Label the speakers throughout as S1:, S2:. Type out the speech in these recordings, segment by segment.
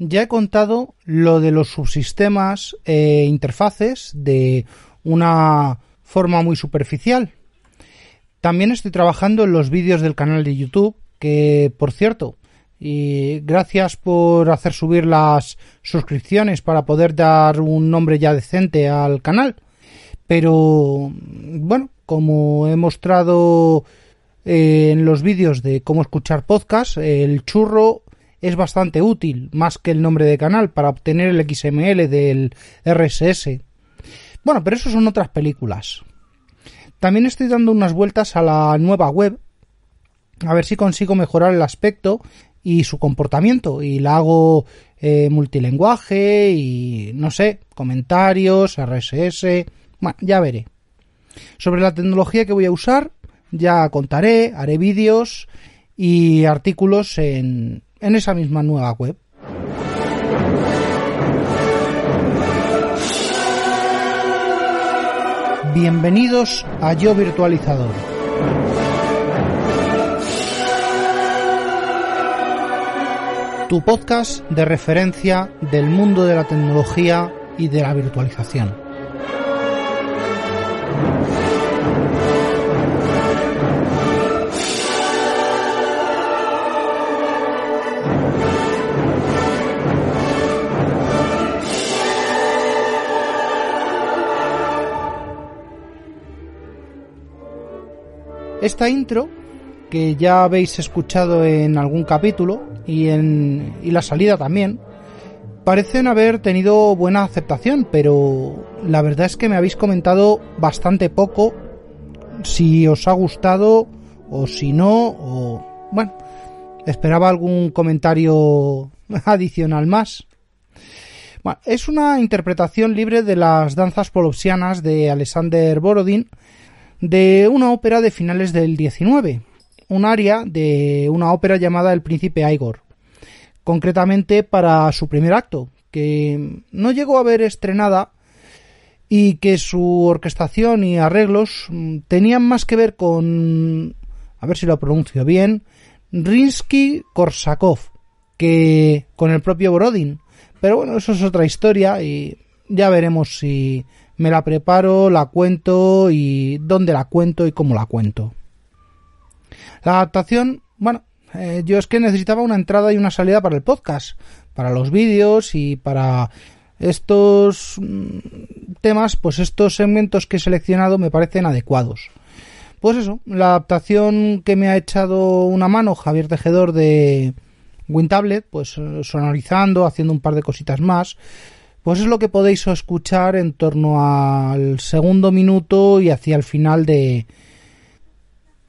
S1: ya he contado lo de los subsistemas e interfaces de una forma muy superficial. También estoy trabajando en los vídeos del canal de YouTube, que por cierto, y gracias por hacer subir las suscripciones para poder dar un nombre ya decente al canal. Pero bueno, como he mostrado eh, en los vídeos de cómo escuchar podcast, el churro es bastante útil, más que el nombre de canal, para obtener el XML del RSS. Bueno, pero eso son otras películas. También estoy dando unas vueltas a la nueva web, a ver si consigo mejorar el aspecto y su comportamiento, y la hago eh, multilenguaje y no sé, comentarios, RSS, bueno, ya veré. Sobre la tecnología que voy a usar, ya contaré, haré vídeos y artículos en, en esa misma nueva web. Bienvenidos a Yo Virtualizador. Tu podcast de referencia del mundo de la tecnología y de la virtualización. Esta intro, que ya habéis escuchado en algún capítulo y en y la salida también, parecen haber tenido buena aceptación, pero la verdad es que me habéis comentado bastante poco si os ha gustado o si no, o bueno, esperaba algún comentario adicional más. Bueno, es una interpretación libre de las danzas polopsianas de Alexander Borodin, de una ópera de finales del XIX, un área de una ópera llamada El Príncipe Igor, concretamente para su primer acto, que no llegó a ver estrenada y que su orquestación y arreglos mm, tenían más que ver con, a ver si lo pronuncio bien, Rinsky-Korsakov, que con el propio Borodin. Pero bueno, eso es otra historia y ya veremos si me la preparo, la cuento y dónde la cuento y cómo la cuento. La adaptación, bueno, eh, yo es que necesitaba una entrada y una salida para el podcast, para los vídeos y para estos mm, temas, pues estos segmentos que he seleccionado me parecen adecuados. Pues eso, la adaptación que me ha echado una mano Javier Tejedor de WinTablet, pues sonorizando, haciendo un par de cositas más, pues es lo que podéis escuchar en torno al segundo minuto y hacia el final de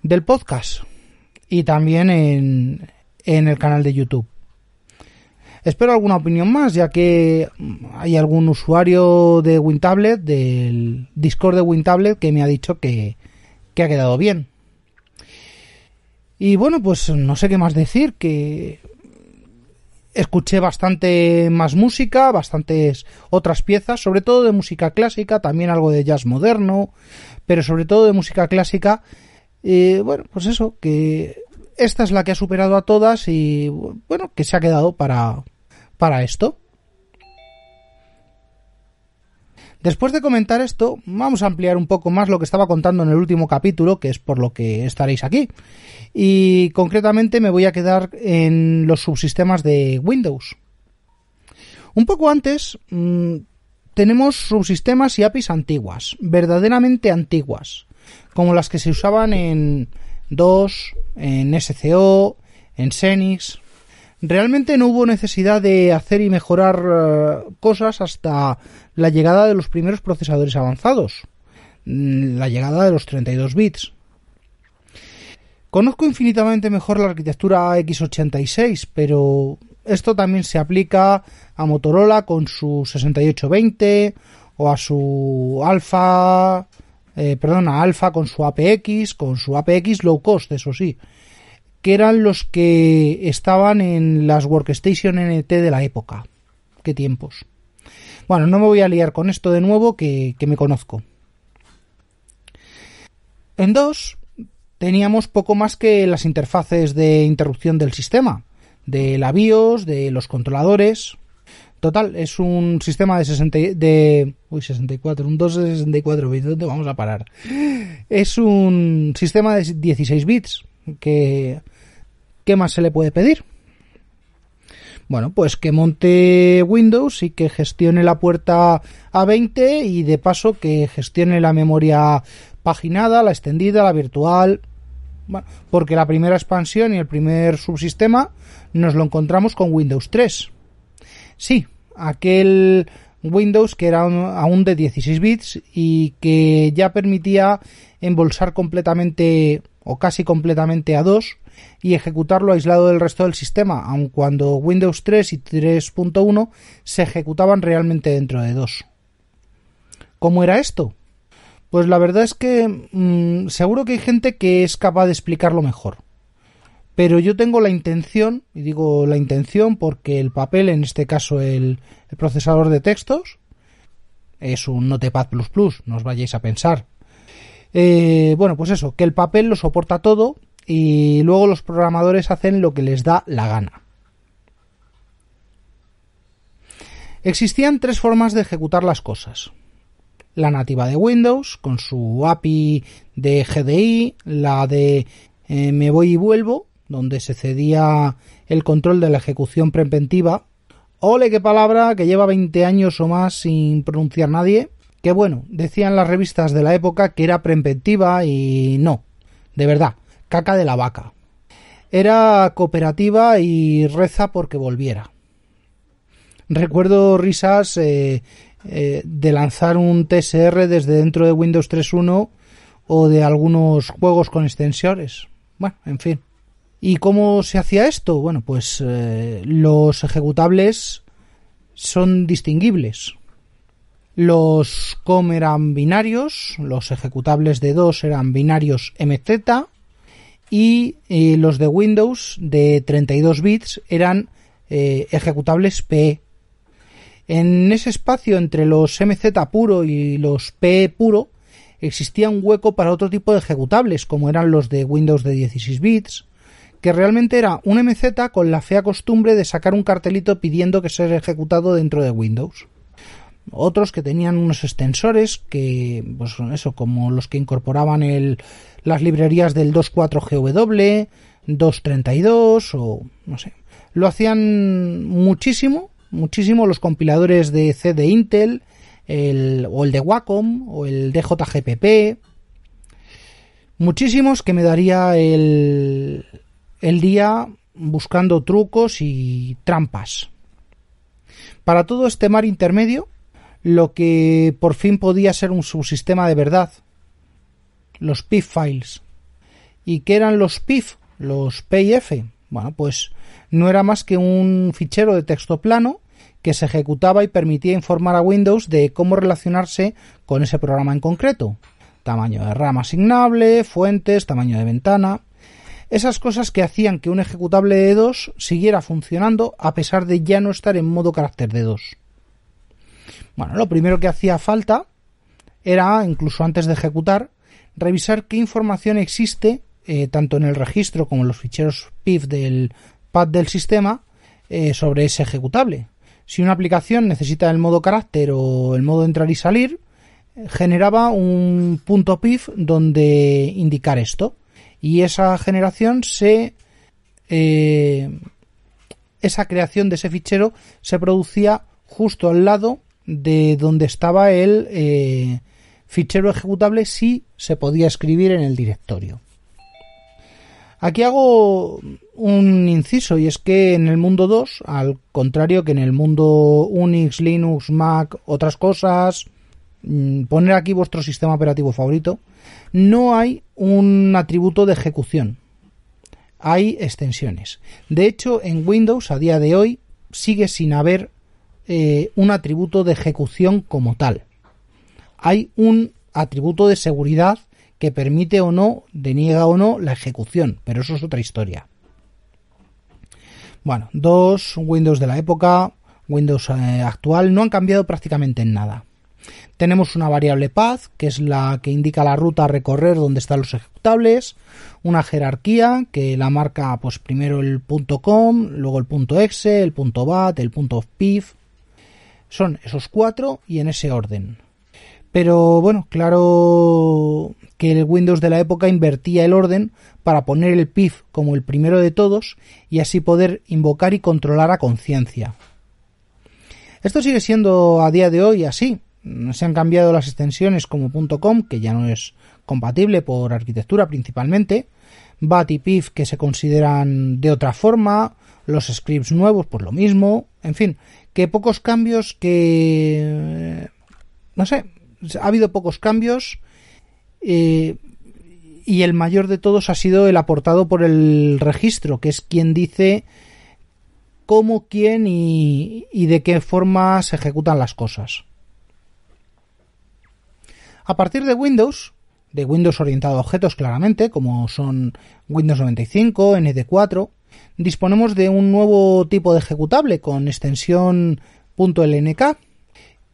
S1: del podcast y también en, en el canal de YouTube. Espero alguna opinión más, ya que hay algún usuario de WinTablet, del Discord de WinTablet, que me ha dicho que, que ha quedado bien. Y bueno, pues no sé qué más decir, que escuché bastante más música, bastantes otras piezas, sobre todo de música clásica, también algo de jazz moderno, pero sobre todo de música clásica. Eh, bueno, pues eso, que esta es la que ha superado a todas y bueno, que se ha quedado para, para esto. Después de comentar esto, vamos a ampliar un poco más lo que estaba contando en el último capítulo, que es por lo que estaréis aquí. Y concretamente me voy a quedar en los subsistemas de Windows. Un poco antes mmm, tenemos subsistemas y APIs antiguas, verdaderamente antiguas, como las que se usaban en DOS, en SCO, en Xenix, Realmente no hubo necesidad de hacer y mejorar uh, cosas hasta la llegada de los primeros procesadores avanzados, mm, la llegada de los 32 bits. Conozco infinitamente mejor la arquitectura x86, pero esto también se aplica a Motorola con su 6820 o a su Alpha, eh, perdón, a Alpha con su APX, con su APX low cost, eso sí que eran los que estaban en las Workstation NT de la época. Qué tiempos. Bueno, no me voy a liar con esto de nuevo, que, que me conozco. En dos teníamos poco más que las interfaces de interrupción del sistema, de la BIOS, de los controladores. Total, es un sistema de 60 de uy, 64, un 2 de 64 bits, ¿dónde vamos a parar? Es un sistema de 16 bits que ¿qué más se le puede pedir? Bueno, pues que monte Windows y que gestione la puerta A20 y de paso que gestione la memoria paginada, la extendida, la virtual. Bueno, porque la primera expansión y el primer subsistema nos lo encontramos con Windows 3. Sí, aquel Windows que era aún de 16 bits y que ya permitía embolsar completamente o casi completamente a 2 y ejecutarlo aislado del resto del sistema, aun cuando Windows 3 y 3.1 se ejecutaban realmente dentro de 2. ¿Cómo era esto? Pues la verdad es que mm, seguro que hay gente que es capaz de explicarlo mejor. Pero yo tengo la intención, y digo la intención porque el papel, en este caso el, procesador de textos, es un Notepad no os vayáis a pensar. Eh, bueno, pues eso, que el papel lo soporta todo y luego los programadores hacen lo que les da la gana. Existían tres formas de ejecutar las cosas. La nativa de Windows, con su API de GDI, la de eh, me voy y vuelvo, donde se cedía el control de la ejecución preventiva. Ole, qué palabra que lleva 20 años o más sin pronunciar nadie. Que bueno, decían las revistas de la época que era preventiva y no, de verdad, caca de la vaca. Era cooperativa y reza porque volviera. Recuerdo risas eh, eh, de lanzar un TSR desde dentro de Windows 3.1 o de algunos juegos con extensores. Bueno, en fin. ¿Y cómo se hacía esto? Bueno, pues eh, los ejecutables son distinguibles. Los COM eran binarios, los ejecutables de DOS eran binarios MZ y eh, los de Windows de 32 bits eran eh, ejecutables PE. En ese espacio entre los MZ puro y los PE puro existía un hueco para otro tipo de ejecutables, como eran los de Windows de 16 bits, que realmente era un MZ con la fea costumbre de sacar un cartelito pidiendo que sea ejecutado dentro de Windows otros que tenían unos extensores que, pues eso, como los que incorporaban el, las librerías del 2.4GW, 2.32 o no sé. Lo hacían muchísimo, muchísimo los compiladores de C de Intel, el, o el de Wacom, o el de JGPP. Muchísimos que me daría el, el día buscando trucos y trampas. Para todo este mar intermedio, lo que por fin podía ser un subsistema de verdad, los PIF files. ¿Y qué eran los PIF? Los PIF. Bueno, pues no era más que un fichero de texto plano que se ejecutaba y permitía informar a Windows de cómo relacionarse con ese programa en concreto. Tamaño de RAM asignable, fuentes, tamaño de ventana. Esas cosas que hacían que un ejecutable de DOS siguiera funcionando a pesar de ya no estar en modo carácter de DOS. Bueno, lo primero que hacía falta era, incluso antes de ejecutar, revisar qué información existe eh, tanto en el registro como en los ficheros PIF del pad del sistema eh, sobre ese ejecutable. Si una aplicación necesita el modo carácter o el modo entrar y salir, generaba un punto PIF donde indicar esto. Y esa generación se. Eh, esa creación de ese fichero se producía justo al lado de donde estaba el eh, fichero ejecutable si se podía escribir en el directorio. Aquí hago un inciso y es que en el mundo 2, al contrario que en el mundo Unix, Linux, Mac, otras cosas, mm, poner aquí vuestro sistema operativo favorito, no hay un atributo de ejecución. Hay extensiones. De hecho, en Windows a día de hoy sigue sin haber eh, un atributo de ejecución como tal. Hay un atributo de seguridad que permite o no, deniega o no la ejecución, pero eso es otra historia. Bueno, dos Windows de la época, Windows eh, actual, no han cambiado prácticamente en nada. Tenemos una variable path, que es la que indica la ruta a recorrer donde están los ejecutables, una jerarquía que la marca pues primero el .com, luego el .exe, el .bat, el .pif, Son esos cuatro y en ese orden. Pero bueno, claro que el Windows de la época invertía el orden para poner el PIF como el primero de todos y así poder invocar y controlar a conciencia. Esto sigue siendo a día de hoy así. Se han cambiado las extensiones como .com, que ya no es compatible por arquitectura principalmente, BAT y PIF que se consideran de otra forma, los scripts nuevos pues lo mismo, en fin, que pocos cambios que no sé, ha habido pocos cambios eh, y el mayor de todos ha sido el aportado por el registro, que es quien dice cómo, quién y, y de qué forma se ejecutan las cosas. A partir de Windows, de Windows orientado a objetos claramente, como son Windows 95, ND4, disponemos de un nuevo tipo de ejecutable con extensión .lnk,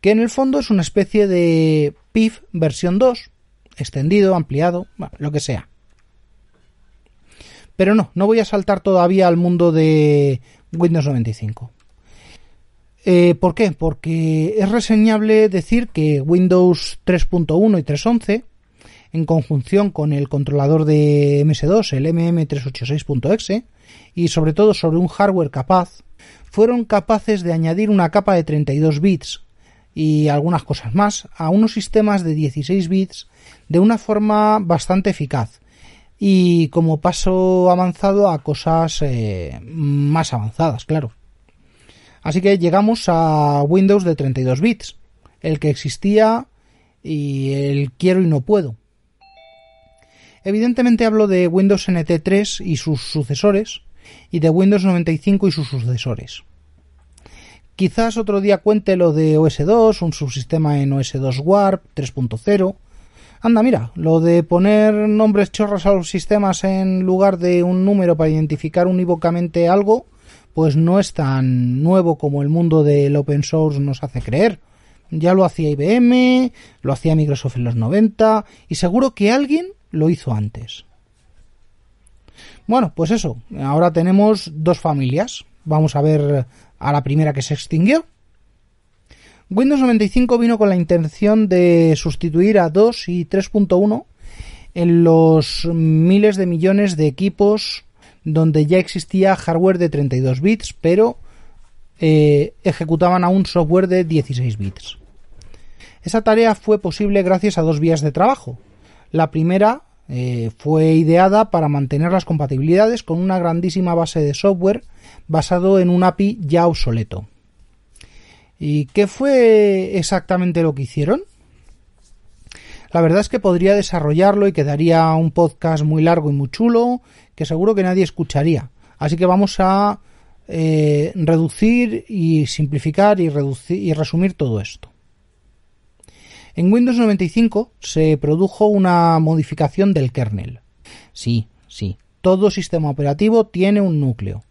S1: que en el fondo es una especie de PIF versión 2, extendido, ampliado, lo que sea. Pero no, no voy a saltar todavía al mundo de Windows 95. Eh, ¿Por qué? Porque es reseñable decir que Windows 3.1 y 3.11, en conjunción con el controlador de MS2, el MM386.exe, y sobre todo sobre un hardware capaz, fueron capaces de añadir una capa de 32 bits y algunas cosas más a unos sistemas de 16 bits de una forma bastante eficaz y como paso avanzado a cosas eh, más avanzadas, claro. Así que llegamos a Windows de 32 bits, el que existía y el quiero y no puedo. Evidentemente hablo de Windows NT 3 y sus sucesores, y de Windows 95 y sus sucesores. Quizás otro día cuente lo de OS2, un subsistema en OS2 Warp 3.0. Anda, mira, lo de poner nombres chorros a los sistemas en lugar de un número para identificar unívocamente algo, pues no es tan nuevo como el mundo del open source nos hace creer. Ya lo hacía IBM, lo hacía Microsoft en los 90 y seguro que alguien lo hizo antes. Bueno, pues eso, ahora tenemos dos familias. Vamos a ver a la primera que se extinguió. Windows 95 vino con la intención de sustituir a 2 y 3.1 en los miles de millones de equipos donde ya existía hardware de 32 bits, pero eh, ejecutaban aún software de 16 bits. Esa tarea fue posible gracias a dos vías de trabajo. La primera eh, fue ideada para mantener las compatibilidades con una grandísima base de software basado en un API ya obsoleto. ¿Y qué fue exactamente lo que hicieron? La verdad es que podría desarrollarlo y quedaría un podcast muy largo y muy chulo que seguro que nadie escucharía. Así que vamos a eh, reducir y simplificar y, reducir, y resumir todo esto. En Windows 95 se produjo una modificación del kernel. Sí, sí, todo sistema operativo tiene un núcleo.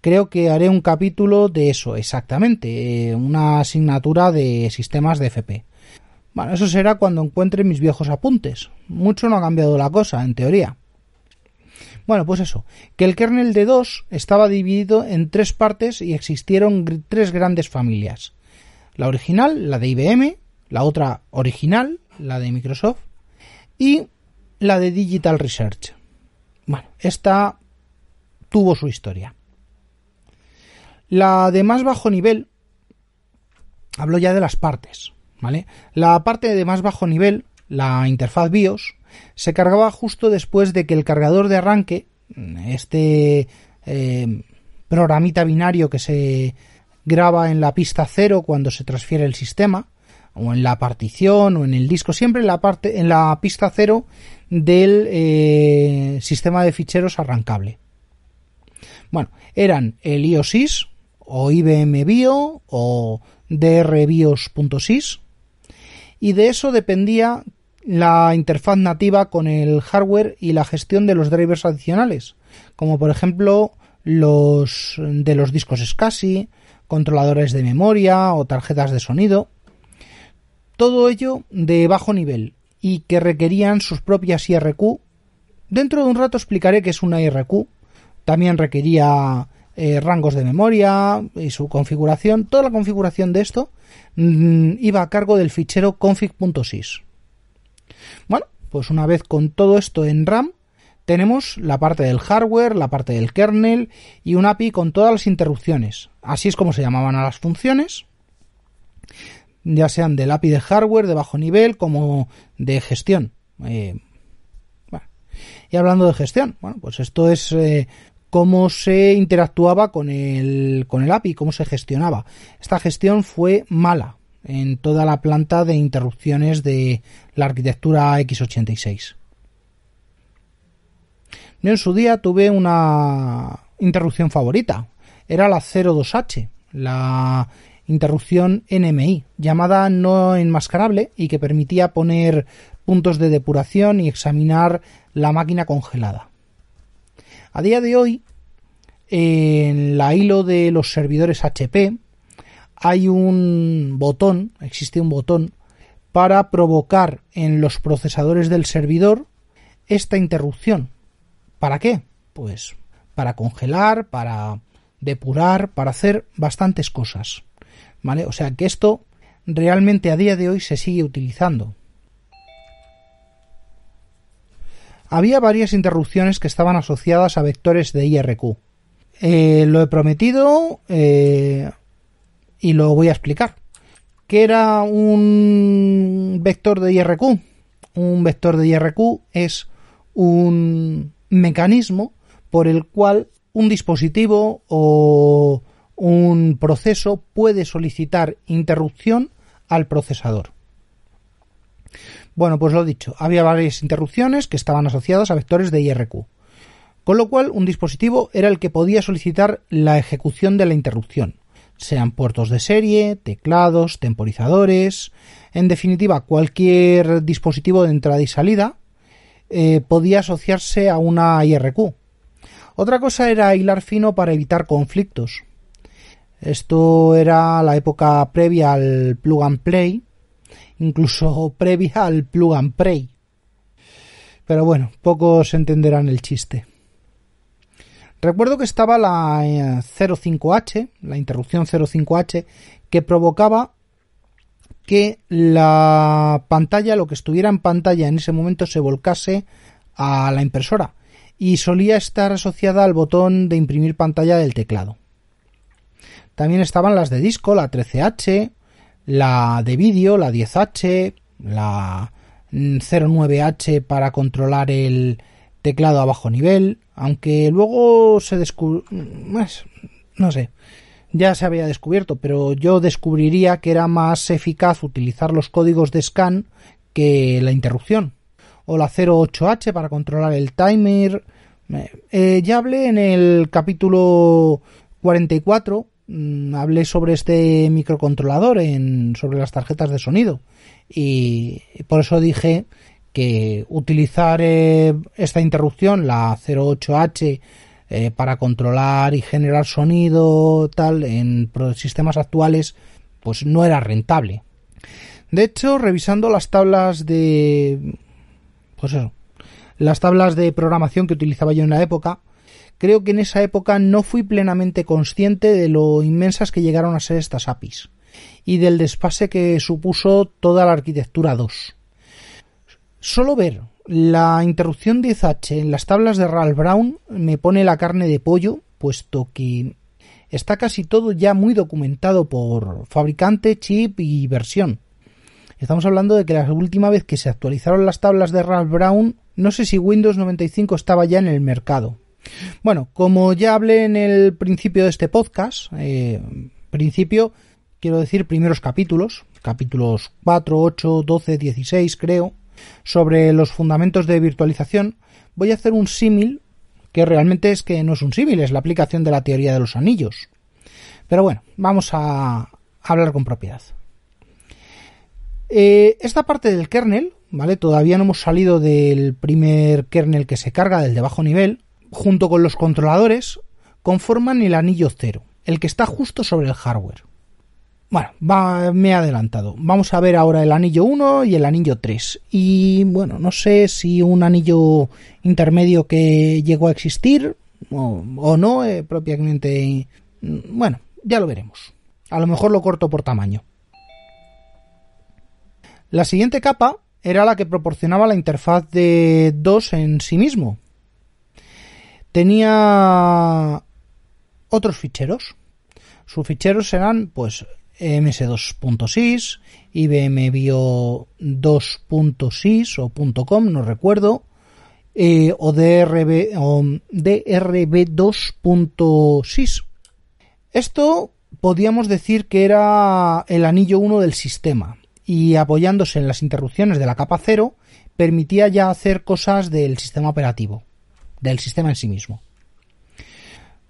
S1: Creo que haré un capítulo de eso, exactamente, eh, una asignatura de sistemas de FP. Bueno, eso será cuando encuentre mis viejos apuntes. Mucho no ha cambiado la cosa, en teoría. Bueno, pues eso, que el kernel de 2 estaba dividido en tres partes y existieron tres grandes familias. La original, la de IBM, la otra original, la de Microsoft, y la de Digital Research. Bueno, esta tuvo su historia. La de más bajo nivel, hablo ya de las partes, ¿vale? La parte de más bajo nivel, la interfaz BIOS, se cargaba justo después de que el cargador de arranque, este eh, programita binario que se graba en la pista cero cuando se transfiere el sistema, o en la partición o en el disco, siempre en la parte, en la pista cero del eh, sistema de ficheros arrancable. Bueno, eran el IOSIS o IBM Bio o drbios.sys y de eso dependía la interfaz nativa con el hardware y la gestión de los drivers adicionales, como por ejemplo los de los discos SCSI, controladores de memoria o tarjetas de sonido. Todo ello de bajo nivel y que requerían sus propias IRQ. Dentro de un rato explicaré qué es una IRQ. También requería eh, rangos de memoria y su configuración. Toda la configuración de esto mm, iba a cargo del fichero config.sys. Bueno, pues una vez con todo esto en RAM, tenemos la parte del hardware, la parte del kernel y un API con todas las interrupciones. Así es como se llamaban a las funciones, ya sean del API de hardware de bajo nivel como de gestión. Eh, y hablando de gestión, bueno, pues esto es eh, cómo se interactuaba con el, con el API, cómo se gestionaba. Esta gestión fue mala en toda la planta de interrupciones de la arquitectura x86. Yo en su día tuve una interrupción favorita. Era la 02H, la interrupción NMI, llamada no enmascarable y que permitía poner puntos de depuración y examinar la máquina congelada. A día de hoy, en la hilo de los servidores HP, hay un botón, existe un botón, para provocar en los procesadores del servidor esta interrupción. ¿Para qué? Pues para congelar, para depurar, para hacer bastantes cosas. ¿Vale? O sea que esto realmente a día de hoy se sigue utilizando. Había varias interrupciones que estaban asociadas a vectores de IRQ. Eh, lo he prometido eh, y lo voy a explicar. ¿Qué era un vector de IRQ? Un vector de IRQ es un mecanismo por el cual un dispositivo o un proceso puede solicitar interrupción al procesador. Bueno, pues lo dicho, había varias interrupciones que estaban asociadas a vectores de IRQ, con lo cual un dispositivo era el que podía solicitar la ejecución de la interrupción, sean puertos de serie, teclados, temporizadores, en definitiva cualquier dispositivo de entrada y salida eh, podía asociarse a una IRQ. Otra cosa era hilar fino para evitar conflictos. Esto era la época previa al plug and play, incluso previa al plug and pray. Pero bueno, pocos entenderán el chiste. Recuerdo que estaba la 05H, eh, la interrupción 05H, que provocaba que la pantalla, lo que estuviera en pantalla en ese momento, se volcase a la impresora y solía estar asociada al botón de imprimir pantalla del teclado. También estaban las de disco, la 13H, la de vídeo, la 10H, la 09H para controlar el teclado a bajo nivel, aunque luego se descubrió, pues, no sé, ya se había descubierto, pero yo descubriría que era más eficaz utilizar los códigos de scan que la interrupción. O la 08H para controlar el timer. Eh, ya hablé en el capítulo 44 Mm, hablé sobre este microcontrolador en, sobre las tarjetas de sonido y por eso dije que utilizar eh, esta interrupción, la 08H, eh, para controlar y generar sonido tal en sistemas actuales, pues no era rentable. De hecho, revisando las tablas de, pues eso, las tablas de programación que utilizaba yo en la época, creo que en esa época no fui plenamente consciente de lo inmensas que llegaron a ser estas APIs y del despase que supuso toda la arquitectura 2. Solo ver la interrupción 10H en las tablas de Ralph Brown me pone la carne de pollo, puesto que está casi todo ya muy documentado por fabricante, chip y versión. Estamos hablando de que la última vez que se actualizaron las tablas de Ralph Brown, no sé si Windows 95 estaba ya en el mercado. Bueno, como ya hablé en el principio de este podcast, eh, principio, quiero decir primeros capítulos, capítulos 4, 8, 12, 16 creo, sobre los fundamentos de virtualización, voy a hacer un símil que realmente es que no es un símil, es la aplicación de la teoría de los anillos. Pero bueno, vamos a hablar con propiedad. Eh, esta parte del kernel, ¿vale? Todavía no hemos salido del primer kernel que se carga, del de bajo nivel, junto con los controladores, conforman el anillo cero, el que está justo sobre el hardware. Bueno, me he adelantado. Vamos a ver ahora el anillo 1 y el anillo 3. Y bueno, no sé si un anillo intermedio que llegó a existir, o, no eh, propiamente. Bueno, ya lo veremos. A lo mejor lo corto por tamaño. La siguiente capa era la que proporcionaba la interfaz de DOS en sí mismo. Tenía otros ficheros. Sus ficheros eran pues ms2.sys, IBM Bio 2.sys o .com, no recuerdo, eh, o DRB, o DRB2.sys. Esto podíamos decir que era el anillo 1 del sistema y apoyándose en las interrupciones de la capa 0 permitía ya hacer cosas del sistema operativo, del sistema en sí mismo.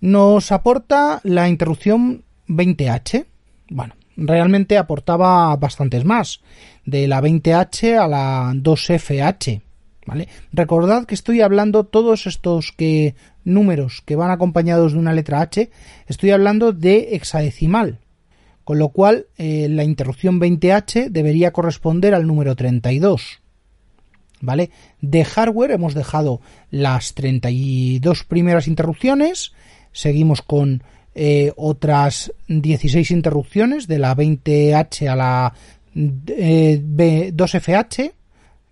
S1: Nos aporta la interrupción 20H. Bueno, realmente aportaba bastantes más, de la 20H a la 2FH. ¿Vale? Recordad que estoy hablando todos estos que números que van acompañados de una letra H, estoy hablando de hexadecimal, con lo cual eh, la interrupción 20H debería corresponder al número 32. ¿Vale? De hardware hemos dejado las 32 primeras interrupciones, seguimos con eh, otras 16 interrupciones de la 20H a la 2FH, eh,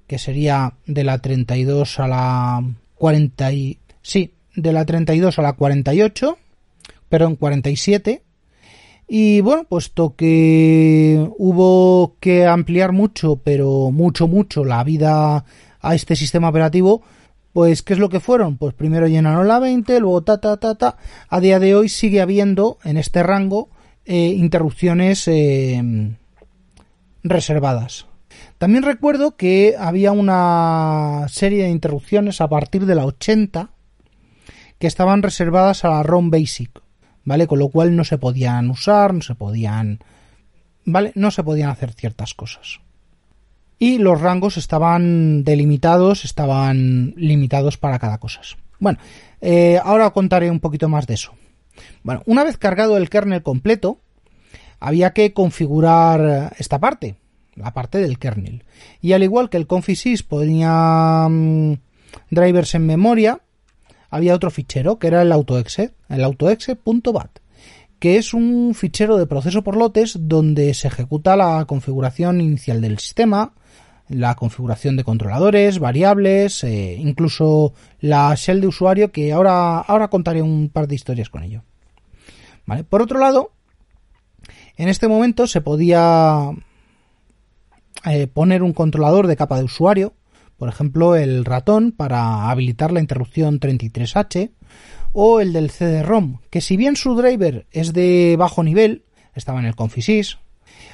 S1: que sería de la 32 a la 40 y, sí, de la 32 a la 48, pero en 47. Y bueno, puesto que hubo que ampliar mucho, pero mucho, mucho la vida a este sistema operativo, pues, ¿qué es lo que fueron? Pues primero llenaron la 20, luego ta, ta, ta, ta. A día de hoy sigue habiendo en este rango eh, interrupciones eh, reservadas. También recuerdo que había una serie de interrupciones a partir de la 80 que estaban reservadas a la ROM Basic, ¿vale? Con lo cual no se podían usar, no se podían, ¿vale? No se podían hacer ciertas cosas y los rangos estaban delimitados, estaban limitados para cada cosa. Bueno, eh, ahora contaré un poquito más de eso. Bueno, una vez cargado el kernel completo, había que configurar esta parte, la parte del kernel. Y al igual que el confisys ponía mm, drivers en memoria, había otro fichero que era el autoexe, el autoexe.bat, que es un fichero de proceso por lotes donde se ejecuta la configuración inicial del sistema, la configuración de controladores, variables, eh, incluso la shell de usuario, que ahora, ahora contaré un par de historias con ello. Por otro lado, en este momento se podía eh, poner un controlador de capa de usuario, por ejemplo el ratón para habilitar la interrupción 33H, o el del CD-ROM, que si bien su driver es de bajo nivel, estaba en el Confisys,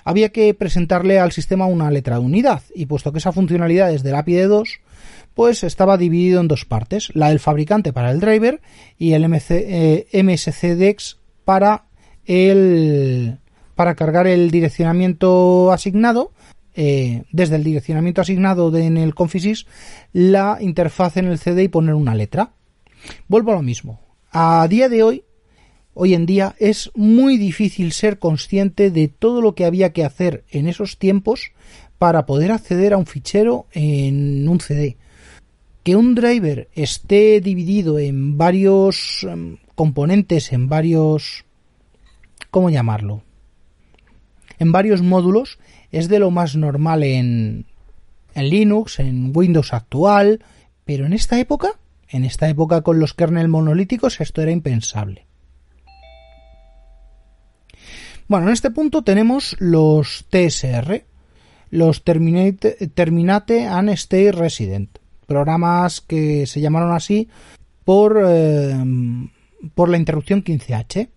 S1: había que presentarle al sistema una letra de unidad, y puesto que esa funcionalidad es del API de 2, pues estaba dividido en dos partes, la del fabricante para el driver y el MC, eh, MSCDEX para el para cargar el direccionamiento asignado eh, desde el direccionamiento asignado en el Confisys la interfaz en el CD y poner una letra. Vuelvo a lo mismo. A día de hoy Hoy en día es muy difícil ser consciente de todo lo que había que hacer en esos tiempos para poder acceder a un fichero en un CD. Que un driver esté dividido en varios em, componentes, en varios... ¿Cómo llamarlo? En varios módulos es de lo más normal en, en Linux, en Windows actual, pero en esta época, en esta época con los kernel monolíticos, esto era impensable. Bueno, en este punto tenemos los TSR, los Terminate, and Stay Resident, programas que se llamaron así por, eh, por la interrupción 15H,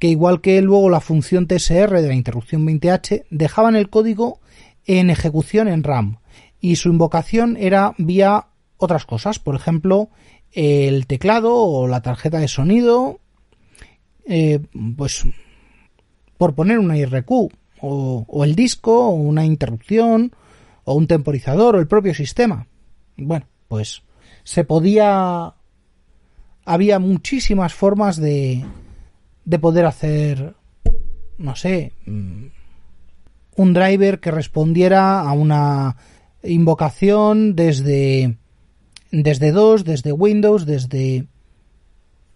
S1: que igual que luego la función TSR de la interrupción 20H, dejaban el código en ejecución en RAM y su invocación era vía otras cosas, por ejemplo, el teclado o la tarjeta de sonido, eh, pues por poner una IRQ, o, el disco, o una interrupción, o un temporizador, o el propio sistema. Bueno, pues se podía... Había muchísimas formas de, de poder hacer, no sé, mm, un driver que respondiera a una invocación desde desde DOS, desde Windows, desde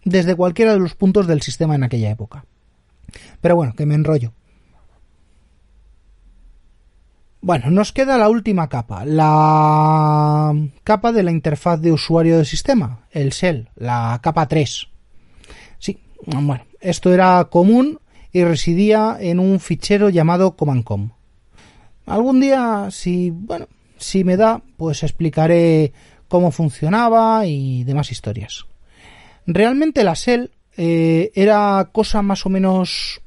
S1: desde cualquiera de los puntos del sistema en aquella época. Pero bueno, que me enrollo. Bueno, nos queda la última capa, la capa de la interfaz de usuario del sistema, el shell, la capa 3. Sí, bueno, esto era común y residía en un fichero llamado command.com. Algún día, si, bueno, si me da, pues explicaré cómo funcionaba y demás historias. Realmente la shell eh, era cosa más o menos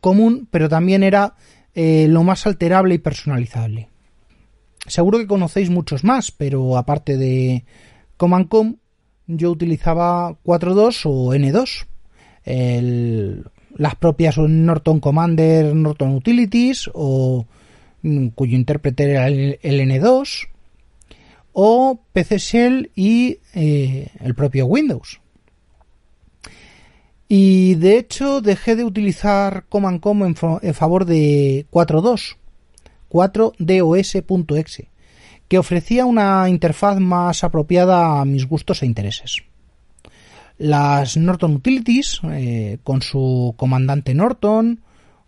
S1: común, pero también era eh, lo más alterable y personalizable. Seguro que conocéis muchos más, pero aparte de Command.com, yo utilizaba 4.2 o N2. las propias Norton Commander, Norton Utilities, o mm, cuyo intérprete era el, N2, o PC Shell y eh, el propio Windows. Y de hecho dejé de utilizar Command Com en, favor de 4.2, 4DOS.exe, que ofrecía una interfaz más apropiada a mis gustos e intereses. Las Norton Utilities, eh, con su comandante Norton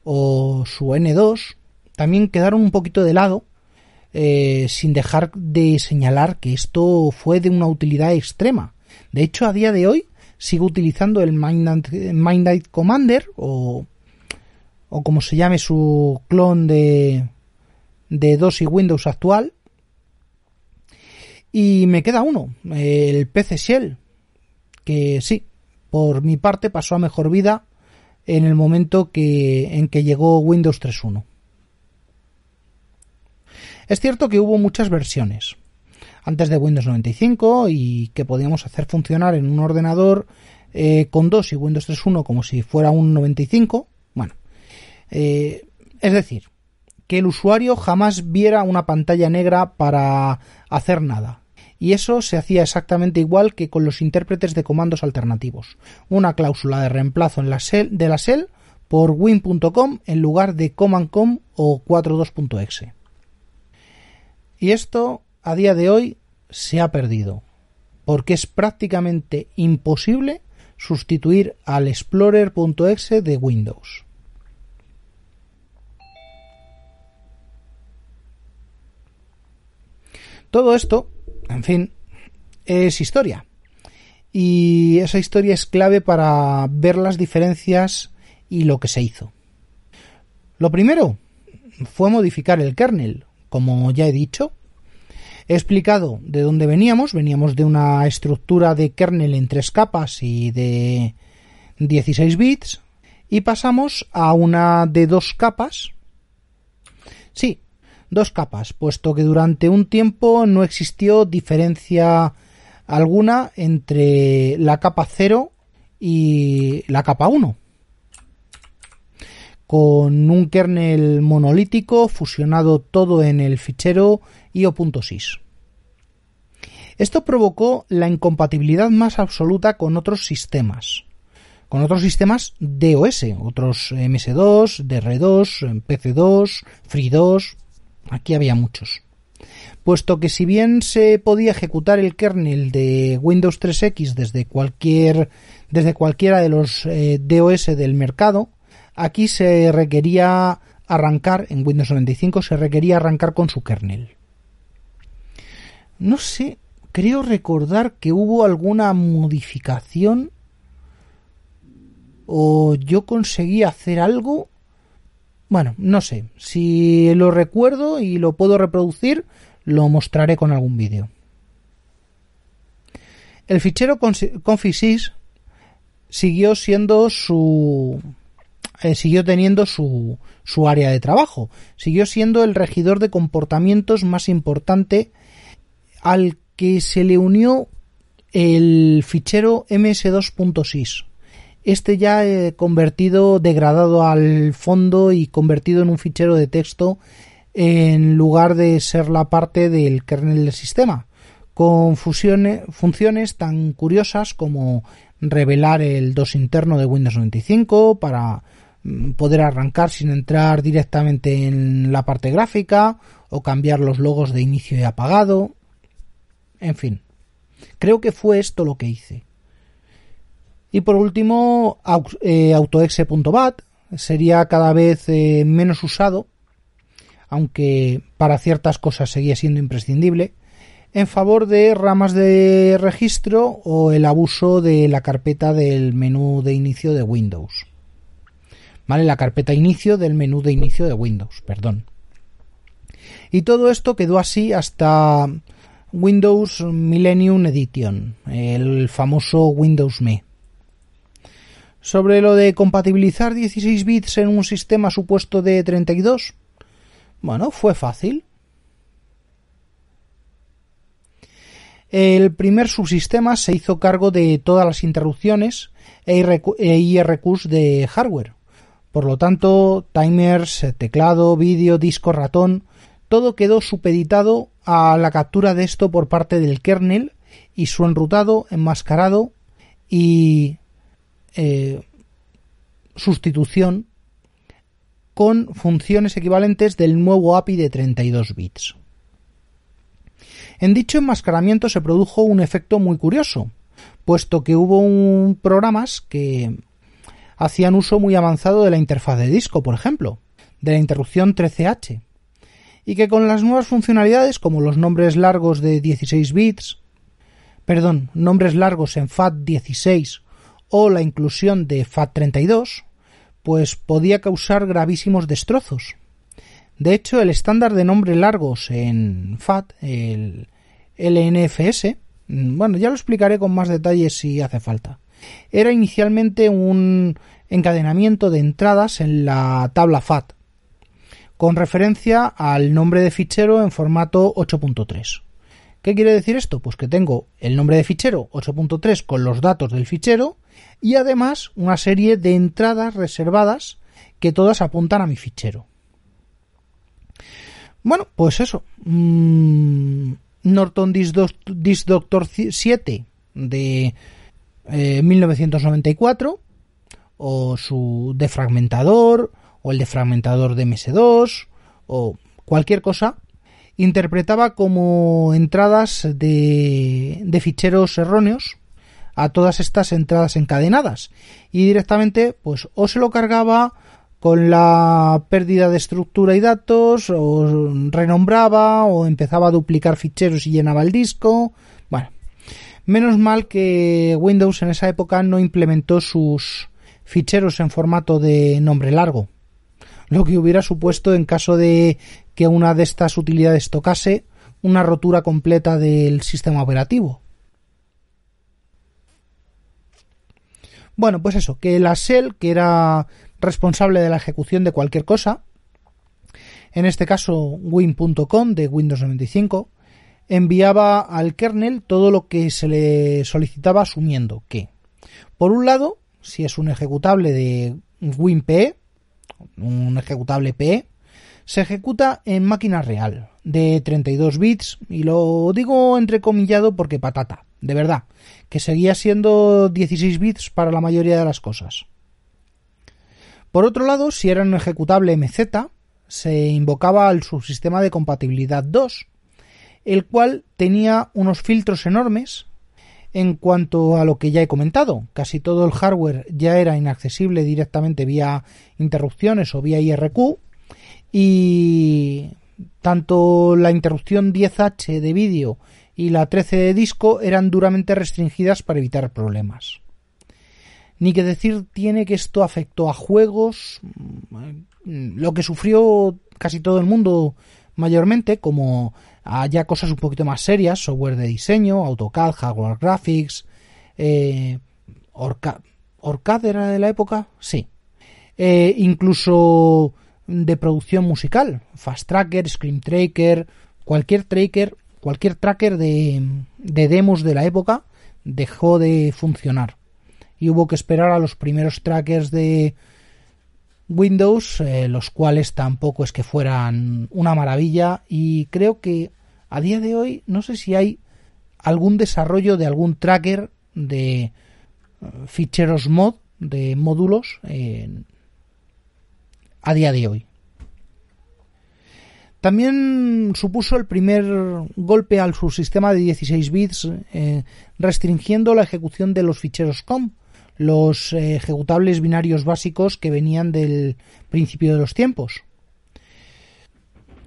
S1: o su N2, también quedaron un poquito de lado, eh, sin dejar de señalar que esto fue de una utilidad extrema. De hecho, a día de hoy, sigo utilizando el Mindite Commander o, o como se llame su clon de, de DOS y Windows actual. Y me queda uno, el PC Shell, que sí, por mi parte pasó a mejor vida en el momento que, en que llegó Windows 3.1. Es cierto que hubo muchas versiones antes de Windows 95 y que podíamos hacer funcionar en un ordenador eh, con 2 y Windows 3.1 como si fuera un 95. Bueno, eh, es decir, que el usuario jamás viera una pantalla negra para hacer nada. Y eso se hacía exactamente igual que con los intérpretes de comandos alternativos. Una cláusula de reemplazo en la de la shell por win.com en lugar de command.com o 42.exe. Y esto a día de hoy se ha perdido, porque es prácticamente imposible sustituir al Explorer.exe de Windows. Todo esto, en fin, es historia. Y esa historia es clave para ver las diferencias y lo que se hizo. Lo primero fue modificar el kernel, como ya he dicho, he explicado de dónde veníamos. Veníamos de una estructura de kernel en tres capas y de 16 bits. Y pasamos a una de dos capas. Sí, dos capas, puesto que durante un tiempo no existió diferencia alguna entre la capa 0 y la capa 1 con un kernel monolítico fusionado todo en el fichero IO.sys. Esto provocó la incompatibilidad más absoluta con otros sistemas, con otros sistemas DOS, otros MS2, DR2, PC2, Free2, aquí había muchos. Puesto que si bien se podía ejecutar el kernel de Windows 3X desde cualquier desde cualquiera de los eh, DOS del mercado, Aquí se requería arrancar, en Windows 95 se requería arrancar con su kernel. No sé, creo recordar que hubo alguna modificación o yo conseguí hacer algo. Bueno, no sé, si lo recuerdo y lo puedo reproducir, lo mostraré con algún vídeo. El fichero confisys siguió siendo su eh, siguió teniendo su, su área de trabajo. Siguió siendo el regidor de comportamientos más importante al que se le unió el fichero ms2.sys. Este ya he convertido, degradado al fondo y convertido en un fichero de texto en lugar de ser la parte del kernel del sistema, con funciones tan curiosas como revelar el DOS interno de Windows 95 para Mm, poder arrancar sin entrar directamente en la parte gráfica o cambiar los logos de inicio y apagado. En fin, creo que fue esto lo que hice. Y por último, eh, autoexe.bat sería cada vez eh, menos usado, aunque para ciertas cosas seguía siendo imprescindible, en favor de ramas de registro o el abuso de la carpeta del menú de inicio de Windows. ¿Vale? La carpeta inicio del menú de inicio de Windows, perdón. Y todo esto quedó así hasta Windows Millennium Edition, el famoso Windows Me. Sobre lo de compatibilizar 16 bits en un sistema supuesto de 32, bueno, fue fácil. El primer subsistema se hizo cargo de todas las interrupciones e IRQs e de hardware. Por lo tanto, timers, teclado, vídeo, disco, ratón, todo quedó supeditado a la captura de esto por parte del kernel y su enrutado, enmascarado y eh, sustitución con funciones equivalentes del nuevo API de 32 bits. En dicho enmascaramiento se produjo un efecto muy curioso, puesto que hubo un programas que hacían uso muy avanzado de la interfaz de disco, por ejemplo, de la interrupción 13H, y que con las nuevas funcionalidades como los nombres largos de 16 bits, perdón, nombres largos en FAT16 o la inclusión de FAT32, pues podía causar gravísimos destrozos. De hecho, el estándar de nombres largos en FAT, el LNFS, mm, bueno, ya lo explicaré con más detalles si hace falta. Era inicialmente un encadenamiento de entradas en la tabla FAT, con referencia al nombre de fichero en formato 8.3. ¿Qué quiere decir esto? Pues que tengo el nombre de fichero 8.3 con los datos del fichero y además una serie de entradas reservadas que todas apuntan a mi fichero. Bueno, pues eso. Mm, Norton Disk, Doctor 7 de 1994 eh, o su defragmentador o el defragmentador de MS2 o cualquier cosa interpretaba como entradas de, de ficheros erróneos a todas estas entradas encadenadas y directamente pues o se lo cargaba con la pérdida de estructura y datos, o renombraba, o empezaba a duplicar ficheros y llenaba el disco. Bueno, menos mal que Windows en esa época no implementó sus ficheros en formato de nombre largo, lo que hubiera supuesto en caso de que una de estas utilidades tocase una rotura completa del sistema operativo. Bueno, pues eso, que la Shell, que era responsable de la ejecución de cualquier cosa, en este caso win.com de Windows 95, enviaba al kernel todo lo que se le solicitaba asumiendo que, por un lado, si es un ejecutable de WinPE, un ejecutable PE, se ejecuta en máquina real de 32 bits y lo digo entrecomillado porque patata, de verdad, que seguía siendo 16 bits para la mayoría de las cosas. Por otro lado, si era un ejecutable MZ, se invocaba al subsistema de compatibilidad 2, el cual tenía unos filtros enormes en cuanto a lo que ya he comentado. Casi todo el hardware ya era inaccesible directamente vía interrupciones o vía IRQ y tanto la interrupción 10H de vídeo y la 13 de disco eran duramente restringidas para evitar problemas. Ni que decir tiene que esto afectó a juegos, mm, lo que sufrió casi todo el mundo mayormente, como ya cosas un poquito más serias, software de diseño, AutoCAD, Hardware Graphics, eh, Orcad, era de la época, sí. Eh, incluso de producción musical, Fast Tracker, Scream Tracker, cualquier tracker, cualquier tracker de, de demos de la época dejó de funcionar y hubo que esperar a los primeros trackers de Windows, eh, los cuales tampoco es que fueran una maravilla y creo que a día de hoy no sé si hay algún desarrollo de algún tracker de eh, ficheros mod, de módulos a día de hoy. También supuso el primer golpe al subsistema de 16 bits eh, restringiendo la ejecución de los ficheros COM, los ejecutables binarios básicos que venían del principio de los tiempos.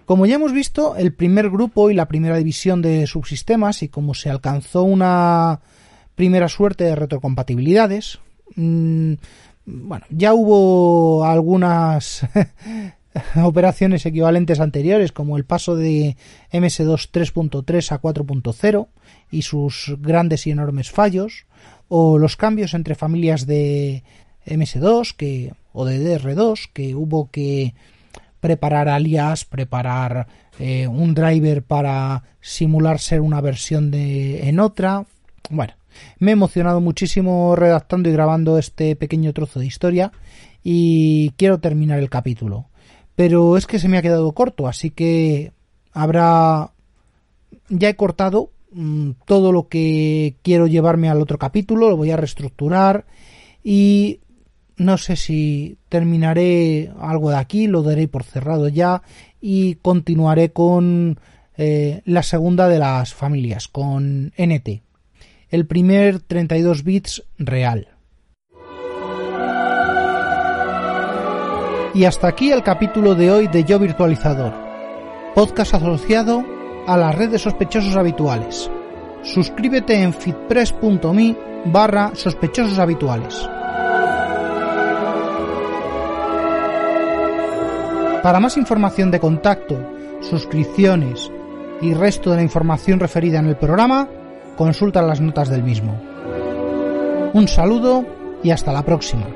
S1: Como ya hemos visto, el primer grupo y la primera división de subsistemas y como se alcanzó una primera suerte de retrocompatibilidades, mm, bueno, ya hubo algunas operaciones equivalentes anteriores, como el paso de MS2 3.3 a 4.0 y sus grandes y enormes fallos, o los cambios entre familias de MS2 que, o de DR2, que hubo que preparar alias, preparar eh, un driver para simular ser una versión de en otra. Bueno, me he emocionado muchísimo redactando y grabando este pequeño trozo de historia y quiero terminar el capítulo. Pero es que se me ha quedado corto, así que habrá... Ya he cortado todo lo que quiero llevarme al otro capítulo, lo voy a reestructurar y no sé si terminaré algo de aquí, lo daré por cerrado ya y continuaré con eh, la segunda de las familias, con NT el primer 32 bits real. Y hasta aquí el capítulo de hoy de Yo Virtualizador, podcast asociado a la red de sospechosos habituales. Suscríbete en fitpress.me barra sospechosos habituales. Para más información de contacto, suscripciones y resto de la información referida en el programa, consulta las notas del mismo. Un saludo y hasta la próxima.